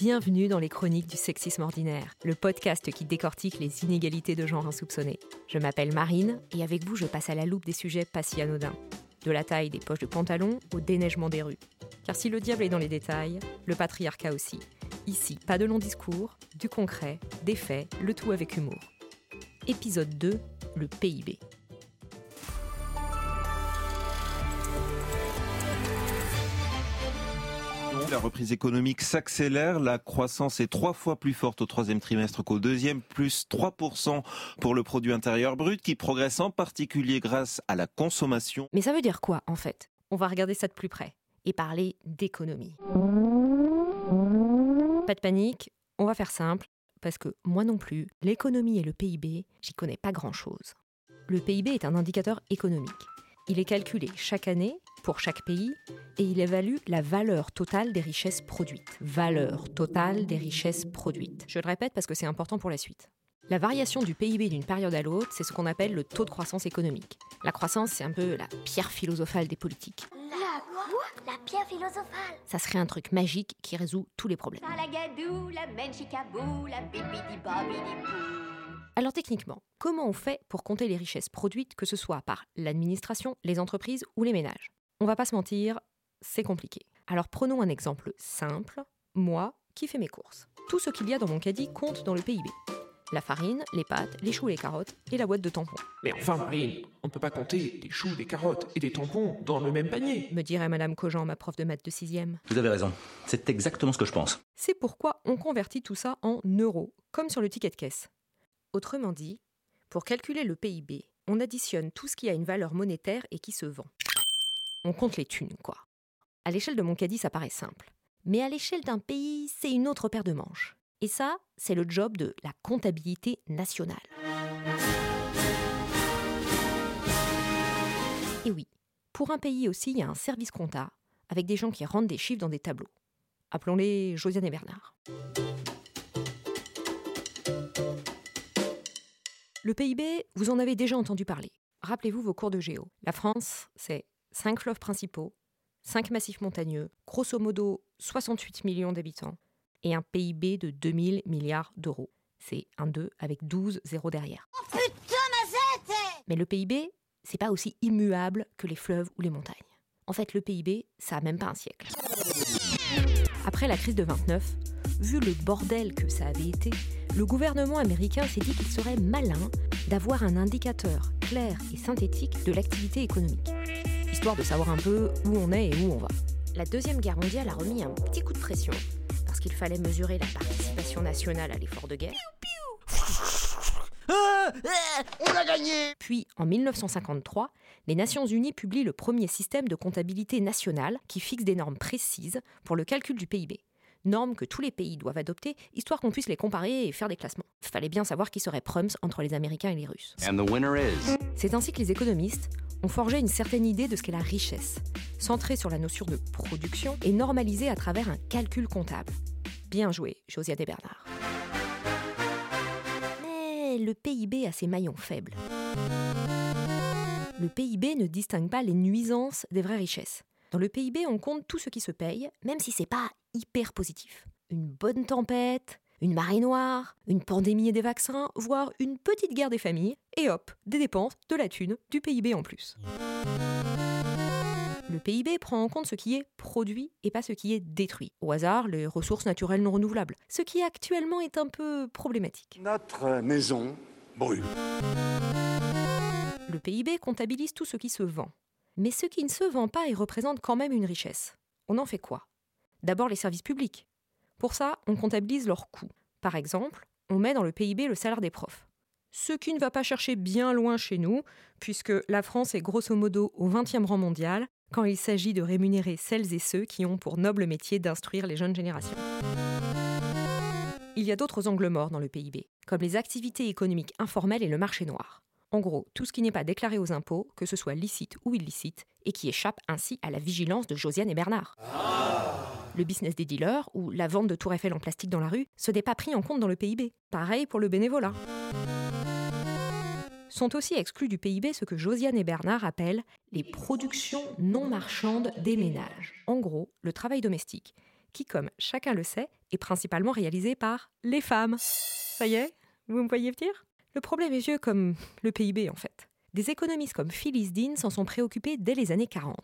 Bienvenue dans les chroniques du sexisme ordinaire, le podcast qui décortique les inégalités de genre insoupçonnées. Je m'appelle Marine et avec vous je passe à la loupe des sujets pas si anodins. De la taille des poches de pantalon au déneigement des rues. Car si le diable est dans les détails, le patriarcat aussi. Ici, pas de long discours, du concret, des faits, le tout avec humour. Épisode 2, le PIB. La reprise économique s'accélère, la croissance est trois fois plus forte au troisième trimestre qu'au deuxième, plus 3% pour le produit intérieur brut qui progresse en particulier grâce à la consommation. Mais ça veut dire quoi en fait? On va regarder ça de plus près et parler d'économie. Pas de panique, on va faire simple, parce que moi non plus, l'économie et le PIB, j'y connais pas grand-chose. Le PIB est un indicateur économique. Il est calculé chaque année pour chaque pays et il évalue la valeur totale des richesses produites. Valeur totale des richesses produites. Je le répète parce que c'est important pour la suite. La variation du PIB d'une période à l'autre, c'est ce qu'on appelle le taux de croissance économique. La croissance, c'est un peu la pierre philosophale des politiques. La quoi? La pierre philosophale Ça serait un truc magique qui résout tous les problèmes. La gadou, la menchikabou, la bibidi babidi Alors techniquement, comment on fait pour compter les richesses produites, que ce soit par l'administration, les entreprises ou les ménages? On va pas se mentir, c'est compliqué. Alors prenons un exemple simple. Moi, qui fais mes courses? Tout ce qu'il y a dans mon caddie compte dans le PIB. La farine, les pâtes, les choux et les carottes et la boîte de tampons. Mais enfin, Marine, on ne peut pas compter des choux, des carottes et des tampons dans le même panier. Me dirait Madame Cogent, ma prof de maths de 6 Vous avez raison. C'est exactement ce que je pense. C'est pourquoi on convertit tout ça en euros, comme sur le ticket de caisse. Autrement dit, pour calculer le PIB, on additionne tout ce qui a une valeur monétaire et qui se vend. On compte les thunes, quoi. À l'échelle de mon caddie, ça paraît simple. Mais à l'échelle d'un pays, c'est une autre paire de manches. Et ça, c'est le job de la comptabilité nationale. Et oui, pour un pays aussi, il y a un service compta, avec des gens qui rendent des chiffres dans des tableaux. Appelons-les Josiane et Bernard. Le PIB, vous en avez déjà entendu parler. Rappelez-vous vos cours de géo. La France, c'est 5 fleuves principaux, 5 massifs montagneux, grosso modo 68 millions d'habitants, et un PIB de 2000 milliards d'euros. C'est un 2 avec 12 zéros derrière. Oh putain, ma zette Mais le PIB, c'est pas aussi immuable que les fleuves ou les montagnes. En fait, le PIB, ça a même pas un siècle. Après la crise de 29, vu le bordel que ça avait été, le gouvernement américain s'est dit qu'il serait malin d'avoir un indicateur clair et synthétique de l'activité économique, histoire de savoir un peu où on est et où on va. La Deuxième Guerre mondiale a remis un petit coup de pression, parce qu'il fallait mesurer la participation nationale à l'effort de guerre. On a gagné Puis, en 1953, les Nations Unies publient le premier système de comptabilité nationale qui fixe des normes précises pour le calcul du PIB. Normes que tous les pays doivent adopter, histoire qu'on puisse les comparer et faire des classements. Fallait bien savoir qui serait prums entre les Américains et les Russes. Is. C'est ainsi que les économistes ont forgé une certaine idée de ce qu'est la richesse, centrée sur la notion de production et normalisée à travers un calcul comptable. Bien joué, Josiane et Bernard. Mais le PIB a ses maillons faibles. Le PIB ne distingue pas les nuisances des vraies richesses. Dans le PIB, on compte tout ce qui se paye, même si c'est pas hyper positif. Une bonne tempête, une marée noire, une pandémie et des vaccins, voire une petite guerre des familles, et hop, des dépenses, de la thune, du PIB en plus. Le PIB prend en compte ce qui est produit et pas ce qui est détruit. Au hasard, les ressources naturelles non renouvelables, ce qui actuellement est un peu problématique. Notre maison brûle. Le PIB comptabilise tout ce qui se vend. Mais ce qui ne se vend pas et représente quand même une richesse. On en fait quoi? D'abord les services publics. Pour ça, on comptabilise leurs coûts. Par exemple, on met dans le PIB le salaire des profs. Ce qui ne va pas chercher bien loin chez nous, puisque la France est grosso modo au 20e rang mondial, quand il s'agit de rémunérer celles et ceux qui ont pour noble métier d'instruire les jeunes générations. Il y a d'autres angles morts dans le PIB, comme les activités économiques informelles et le marché noir. En gros, tout ce qui n'est pas déclaré aux impôts, que ce soit licite ou illicite, et qui échappe ainsi à la vigilance de Josiane et Bernard. Le business des dealers, ou la vente de tours Eiffel en plastique dans la rue, ce n'est pas pris en compte dans le PIB. Pareil pour le bénévolat. Sont aussi exclus du PIB ce que Josiane et Bernard appellent les productions non marchandes des ménages. En gros, le travail domestique, qui, comme chacun le sait, est principalement réalisé par les femmes. Ça y est Vous me voyez venir? Le problème est vieux comme le PIB en fait. Des économistes comme Phyllis Dean s'en sont préoccupés dès les années 40.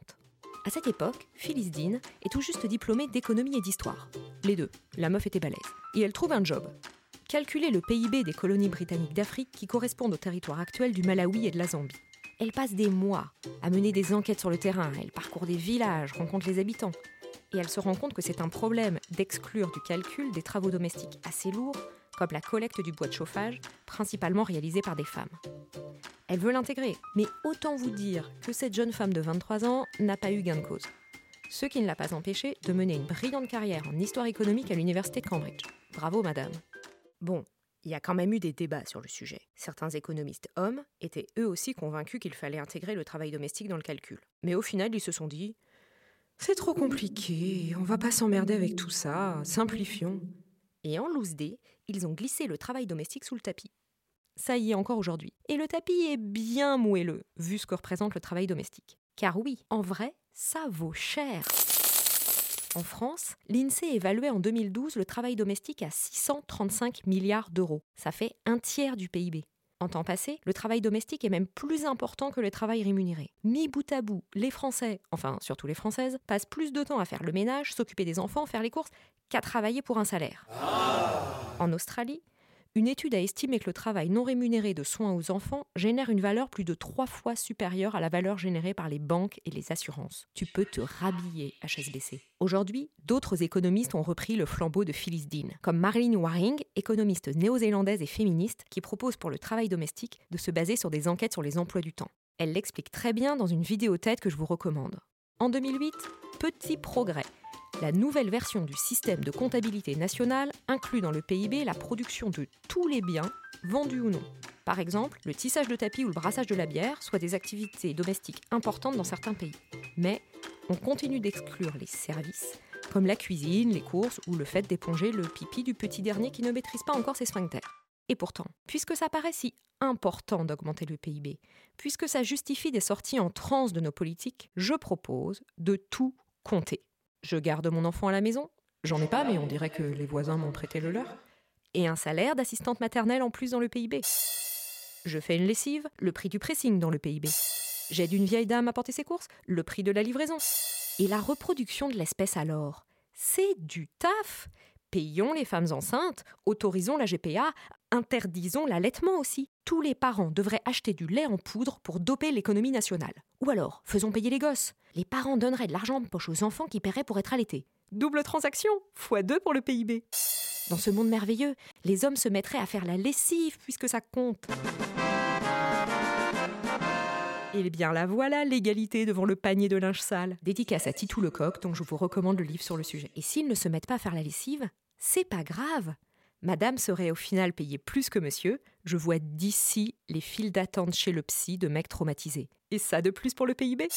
À cette époque, Phyllis Dean est tout juste diplômée d'économie et d'histoire. Les deux, la meuf était balèze. Et elle trouve un job. Calculer le PIB des colonies britanniques d'Afrique qui correspondent au territoire actuel du Malawi et de la Zambie. Elle passe des mois à mener des enquêtes sur le terrain, elle parcourt des villages, rencontre les habitants, et elle se rend compte que c'est un problème d'exclure du calcul des travaux domestiques assez lourds, comme la collecte du bois de chauffage, principalement réalisé par des femmes. Elle veut l'intégrer, mais autant vous dire que cette jeune femme de 23 ans n'a pas eu gain de cause. Ce qui ne l'a pas empêchée de mener une brillante carrière en histoire économique à l'université de Cambridge. Bravo madame. Bon, il y a quand même eu des débats sur le sujet. Certains économistes hommes étaient eux aussi convaincus qu'il fallait intégrer le travail domestique dans le calcul. Mais au final, ils se sont dit c'est trop compliqué, on va pas s'emmerder avec tout ça, simplifions. Et en loose day, ils ont glissé le travail domestique sous le tapis. Ça y est encore aujourd'hui. Et le tapis est bien moelleux, vu ce que représente le travail domestique. Car oui, en vrai, ça vaut cher. En France, l'INSEE évaluait en 2012 le travail domestique à 635 milliards d'euros. Ça fait un tiers du PIB. En temps passé, le travail domestique est même plus important que le travail rémunéré. Mis bout à bout, les Français, enfin surtout les Françaises, passent plus de temps à faire le ménage, s'occuper des enfants, faire les courses, qu'à travailler pour un salaire. En Australie, une étude a estimé que le travail non rémunéré de soins aux enfants génère une valeur plus de trois fois supérieure à la valeur générée par les banques et les assurances. Tu peux te rhabiller HSBC. Aujourd'hui, d'autres économistes ont repris le flambeau de Phyllis Dean, comme Marilyn Waring, économiste néo-zélandaise et féministe, qui propose pour le travail domestique de se baser sur des enquêtes sur les emplois du temps. Elle l'explique très bien dans une vidéo tête que je vous recommande. En 2008, petit progrès la nouvelle version du système de comptabilité nationale inclut dans le PIB la production de tous les biens, vendus ou non. Par exemple, le tissage de tapis ou le brassage de la bière, soit des activités domestiques importantes dans certains pays. Mais on continue d'exclure les services, comme la cuisine, les courses ou le fait d'éponger le pipi du petit dernier qui ne maîtrise pas encore ses sphincters. Et pourtant, puisque ça paraît si important d'augmenter le PIB, puisque ça justifie des sorties en transe de nos politiques, je propose de tout compter. Je garde mon enfant à la maison. J'en ai pas, mais on dirait que les voisins m'ont prêté le leur. Et un salaire d'assistante maternelle en plus dans le PIB. Je fais une lessive, le prix du pressing dans le PIB. J'aide une vieille dame à porter ses courses, le prix de la livraison. Et la reproduction de l'espèce alors C'est du taf Payons les femmes enceintes, autorisons la GPA, interdisons l'allaitement aussi. Tous les parents devraient acheter du lait en poudre pour doper l'économie nationale. Ou alors, faisons payer les gosses. Les parents donneraient de l'argent de poche aux enfants qui paieraient pour être allaités. Double transaction, fois deux pour le PIB. Dans ce monde merveilleux, les hommes se mettraient à faire la lessive puisque ça compte. Eh bien la voilà, l'égalité devant le panier de linge sale. Dédicace à Titou Lecoq, dont je vous recommande le livre sur le sujet. Et s'ils ne se mettent pas à faire la lessive, c'est pas grave. Madame serait au final payée plus que monsieur. Je vois d'ici les files d'attente chez le psy de mecs traumatisés. Et ça de plus pour le PIB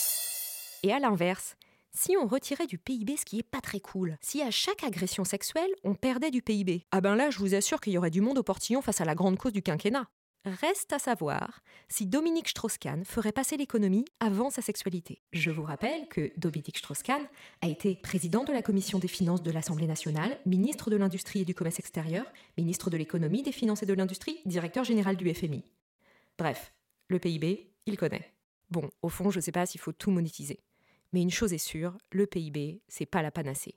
Et à l'inverse, si on retirait du PIB ce qui est pas très cool, si à chaque agression sexuelle on perdait du PIB, ah ben là je vous assure qu'il y aurait du monde au portillon face à la grande cause du quinquennat. Reste à savoir si Dominique Strauss-Kahn ferait passer l'économie avant sa sexualité. Je vous rappelle que Dominique Strauss-Kahn a été président de la commission des finances de l'Assemblée nationale, ministre de l'Industrie et du Commerce extérieur, ministre de l'économie, des finances et de l'industrie, directeur général du FMI. Bref, le PIB, il connaît. Bon, au fond, je ne sais pas s'il faut tout monétiser. Mais une chose est sûre, le PIB, c'est pas la panacée.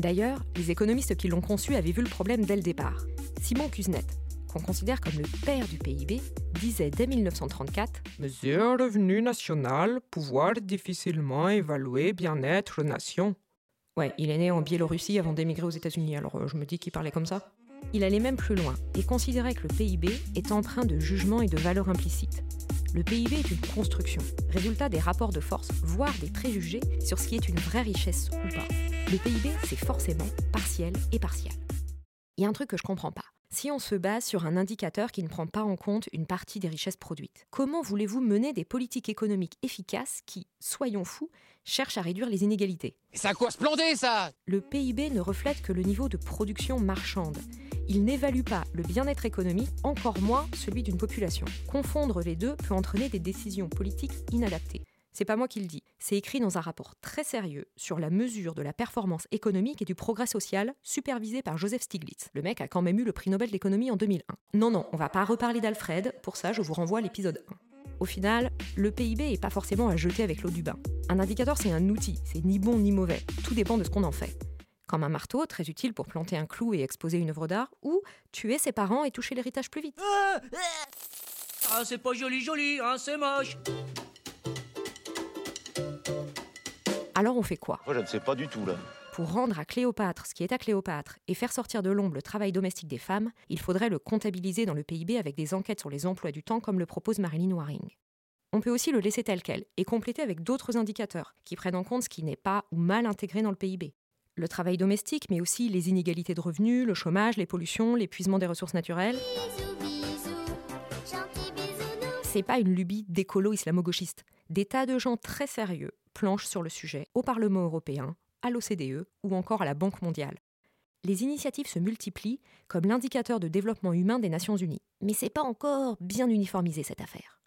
D'ailleurs, les économistes qui l'ont conçu avaient vu le problème dès le départ. Simon Kuznets, qu'on considère comme le père du PIB, disait dès 1934 Mesure revenu national, pouvoir difficilement évaluer bien-être nation. Ouais, il est né en Biélorussie avant d'émigrer aux États-Unis, alors euh, je me dis qu'il parlait comme ça. Il allait même plus loin et considérait que le PIB est empreint de jugement et de valeurs implicites. Le PIB est une construction, résultat des rapports de force, voire des préjugés sur ce qui est une vraie richesse ou pas. Le PIB, c'est forcément partiel et partiel. Il y a un truc que je comprends pas. Si on se base sur un indicateur qui ne prend pas en compte une partie des richesses produites, comment voulez-vous mener des politiques économiques efficaces qui, soyons fous, cherchent à réduire les inégalités? C'est à quoi se ça Le PIB ne reflète que le niveau de production marchande. Il n'évalue pas le bien-être économique, encore moins celui d'une population. Confondre les deux peut entraîner des décisions politiques inadaptées. C'est pas moi qui le dis, c'est écrit dans un rapport très sérieux sur la mesure de la performance économique et du progrès social supervisé par Joseph Stiglitz. Le mec a quand même eu le prix Nobel d'économie en 2001. Non, non, on va pas reparler d'Alfred, pour ça je vous renvoie à l'épisode 1. Au final, le PIB est pas forcément à jeter avec l'eau du bain. Un indicateur, c'est un outil, c'est ni bon ni mauvais, tout dépend de ce qu'on en fait. Comme un marteau, très utile pour planter un clou et exposer une œuvre d'art, ou tuer ses parents et toucher l'héritage plus vite. Ah c'est pas joli joli, hein, c'est moche Alors on fait quoi? Moi, je ne sais pas du tout, là. Pour rendre à Cléopâtre ce qui est à Cléopâtre et faire sortir de l'ombre le travail domestique des femmes, il faudrait le comptabiliser dans le PIB avec des enquêtes sur les emplois du temps comme le propose Marilyn Waring. On peut aussi le laisser tel quel et compléter avec d'autres indicateurs qui prennent en compte ce qui n'est pas ou mal intégré dans le PIB. Le travail domestique, mais aussi les inégalités de revenus, le chômage, les pollutions, l'épuisement des ressources naturelles. C'est pas une lubie d'écolo islamo-gauchiste. Des tas de gens très sérieux planchent sur le sujet au Parlement européen, à l'OCDE ou encore à la Banque mondiale. Les initiatives se multiplient comme l'indicateur de développement humain des Nations Unies. Mais c'est pas encore bien uniformisé cette affaire.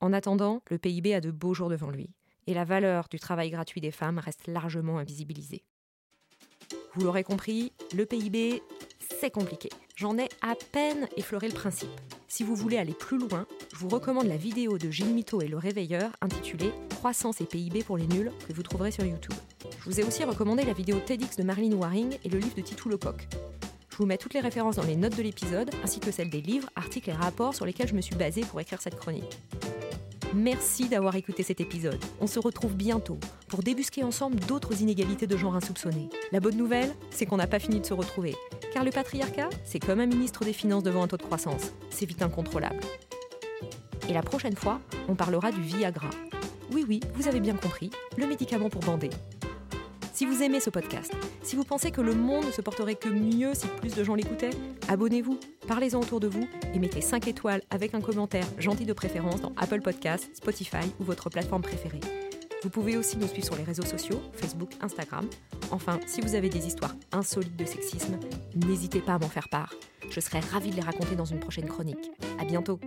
En attendant, le PIB a de beaux jours devant lui, et la valeur du travail gratuit des femmes reste largement invisibilisée. Vous l'aurez compris, le PIB, c'est compliqué. J'en ai à peine effleuré le principe. Si vous voulez aller plus loin, je vous recommande la vidéo de Gilles Mito et le Réveilleur intitulée Croissance et PIB pour les nuls que vous trouverez sur YouTube. Je vous ai aussi recommandé la vidéo TEDx de Marilyn Waring et le livre de Titou Lecoq. Je vous mets toutes les références dans les notes de l'épisode, ainsi que celles des livres, articles et rapports sur lesquels je me suis basée pour écrire cette chronique. Merci d'avoir écouté cet épisode. On se retrouve bientôt pour débusquer ensemble d'autres inégalités de genre insoupçonnées. La bonne nouvelle, c'est qu'on n'a pas fini de se retrouver. Car le patriarcat, c'est comme un ministre des Finances devant un taux de croissance. C'est vite incontrôlable. Et la prochaine fois, on parlera du Viagra. Oui, oui, vous avez bien compris, le médicament pour bander. Si vous aimez ce podcast, si vous pensez que le monde ne se porterait que mieux si plus de gens l'écoutaient, abonnez-vous, parlez-en autour de vous et mettez 5 étoiles avec un commentaire gentil de préférence dans Apple Podcasts, Spotify ou votre plateforme préférée. Vous pouvez aussi nous suivre sur les réseaux sociaux, Facebook, Instagram. Enfin, si vous avez des histoires insolites de sexisme, n'hésitez pas à m'en faire part. Je serai ravie de les raconter dans une prochaine chronique. À bientôt!